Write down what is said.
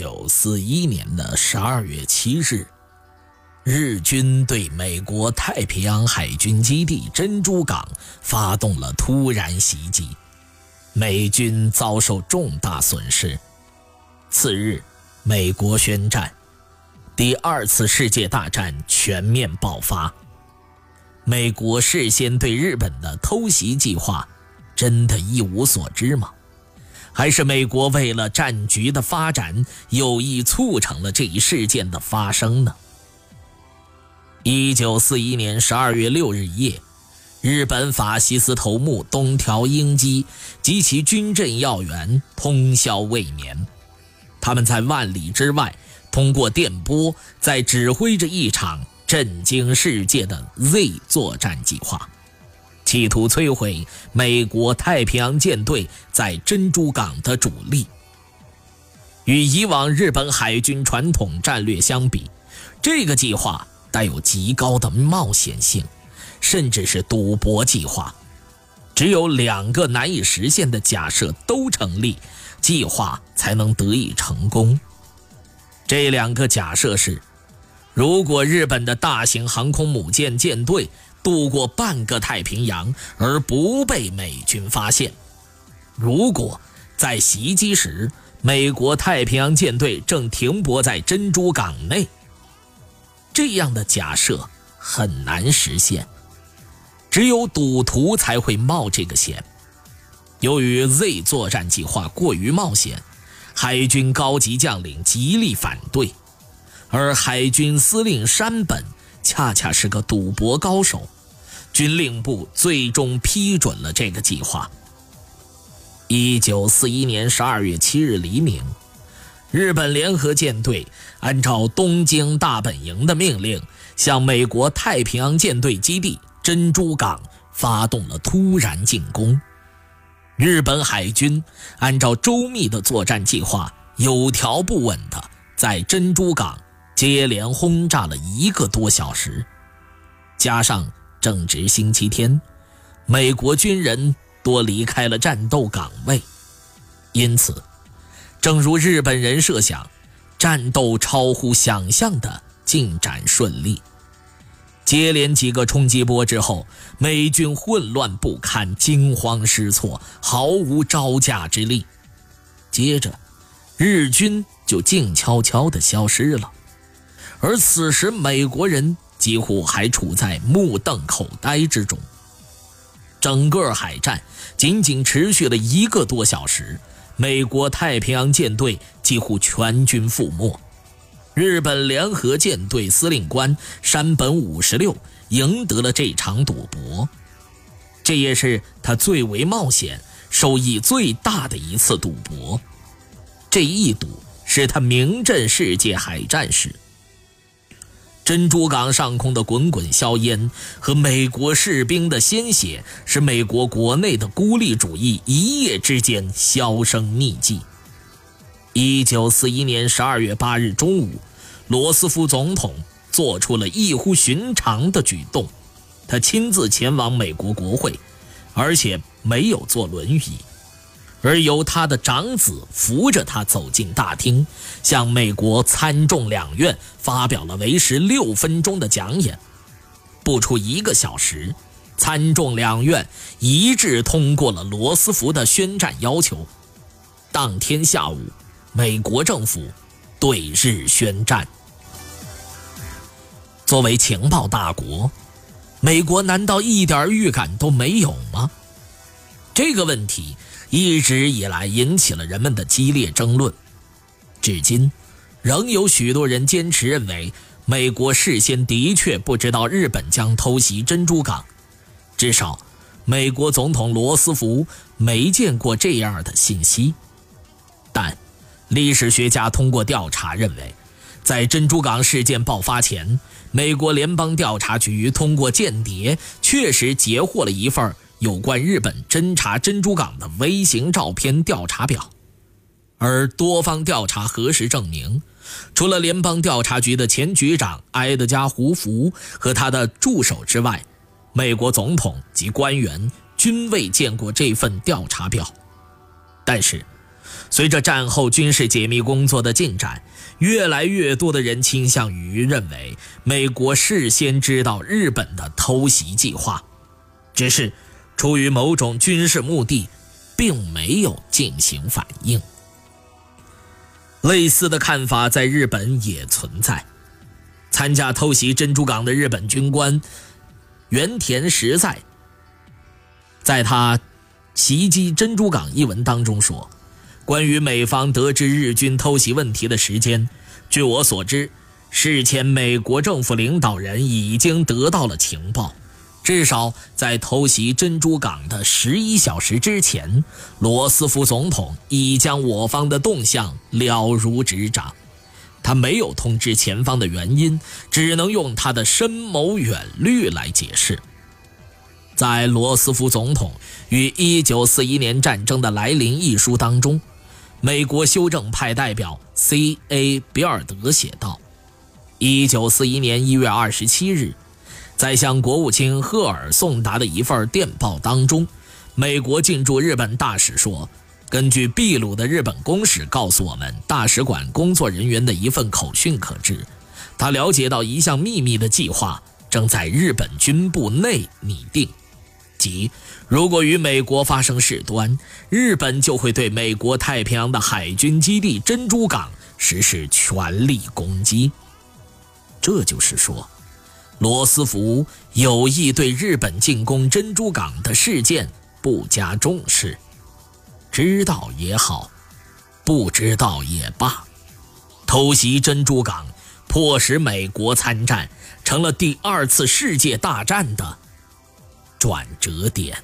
九四一年的十二月七日，日军对美国太平洋海军基地珍珠港发动了突然袭击，美军遭受重大损失。次日，美国宣战，第二次世界大战全面爆发。美国事先对日本的偷袭计划，真的一无所知吗？还是美国为了战局的发展，有意促成了这一事件的发生呢？一九四一年十二月六日夜，日本法西斯头目东条英机及其军政要员通宵未眠，他们在万里之外通过电波，在指挥着一场震惊世界的 Z 作战计划。企图摧毁美国太平洋舰队在珍珠港的主力。与以往日本海军传统战略相比，这个计划带有极高的冒险性，甚至是赌博计划。只有两个难以实现的假设都成立，计划才能得以成功。这两个假设是：如果日本的大型航空母舰舰队。渡过半个太平洋而不被美军发现。如果在袭击时，美国太平洋舰队正停泊在珍珠港内，这样的假设很难实现。只有赌徒才会冒这个险。由于 Z 作战计划过于冒险，海军高级将领极力反对，而海军司令山本恰恰是个赌博高手。军令部最终批准了这个计划。一九四一年十二月七日黎明，日本联合舰队按照东京大本营的命令，向美国太平洋舰队基地珍珠港发动了突然进攻。日本海军按照周密的作战计划，有条不紊地在珍珠港接连轰炸了一个多小时，加上。正值星期天，美国军人多离开了战斗岗位，因此，正如日本人设想，战斗超乎想象的进展顺利。接连几个冲击波之后，美军混乱不堪，惊慌失措，毫无招架之力。接着，日军就静悄悄地消失了，而此时美国人。几乎还处在目瞪口呆之中。整个海战仅仅持续了一个多小时，美国太平洋舰队几乎全军覆没。日本联合舰队司令官山本五十六赢得了这场赌博，这也是他最为冒险、收益最大的一次赌博。这一赌使他名震世界海战史。珍珠港上空的滚滚硝烟和美国士兵的鲜血，使美国国内的孤立主义一夜之间销声匿迹。一九四一年十二月八日中午，罗斯福总统做出了异乎寻常的举动，他亲自前往美国国会，而且没有坐轮椅。而由他的长子扶着他走进大厅，向美国参众两院发表了为时六分钟的讲演。不出一个小时，参众两院一致通过了罗斯福的宣战要求。当天下午，美国政府对日宣战。作为情报大国，美国难道一点预感都没有吗？这个问题。一直以来引起了人们的激烈争论，至今，仍有许多人坚持认为，美国事先的确不知道日本将偷袭珍珠港，至少，美国总统罗斯福没见过这样的信息。但，历史学家通过调查认为，在珍珠港事件爆发前，美国联邦调查局通过间谍确实截获了一份有关日本侦察珍珠港的微型照片调查表，而多方调查核实证明，除了联邦调查局的前局长埃德加·胡佛和他的助手之外，美国总统及官员均未见过这份调查表。但是，随着战后军事解密工作的进展，越来越多的人倾向于认为美国事先知道日本的偷袭计划，只是出于某种军事目的，并没有进行反应。类似的看法在日本也存在。参加偷袭珍珠港的日本军官原田实在，在他袭击珍珠港一文当中说。关于美方得知日军偷袭问题的时间，据我所知，事前美国政府领导人已经得到了情报，至少在偷袭珍珠港的十一小时之前，罗斯福总统已将我方的动向了如指掌。他没有通知前方的原因，只能用他的深谋远虑来解释。在罗斯福总统与1941年战争的来临一书当中。美国修正派代表 C.A. 比尔德写道：“一九四一年一月二十七日，在向国务卿赫尔送达的一份电报当中，美国进驻日本大使说，根据秘鲁的日本公使告诉我们大使馆工作人员的一份口讯可知，他了解到一项秘密的计划正在日本军部内拟定。”即，如果与美国发生事端，日本就会对美国太平洋的海军基地珍珠港实施全力攻击。这就是说，罗斯福有意对日本进攻珍珠港的事件不加重视。知道也好，不知道也罢，偷袭珍珠港，迫使美国参战，成了第二次世界大战的。转折点。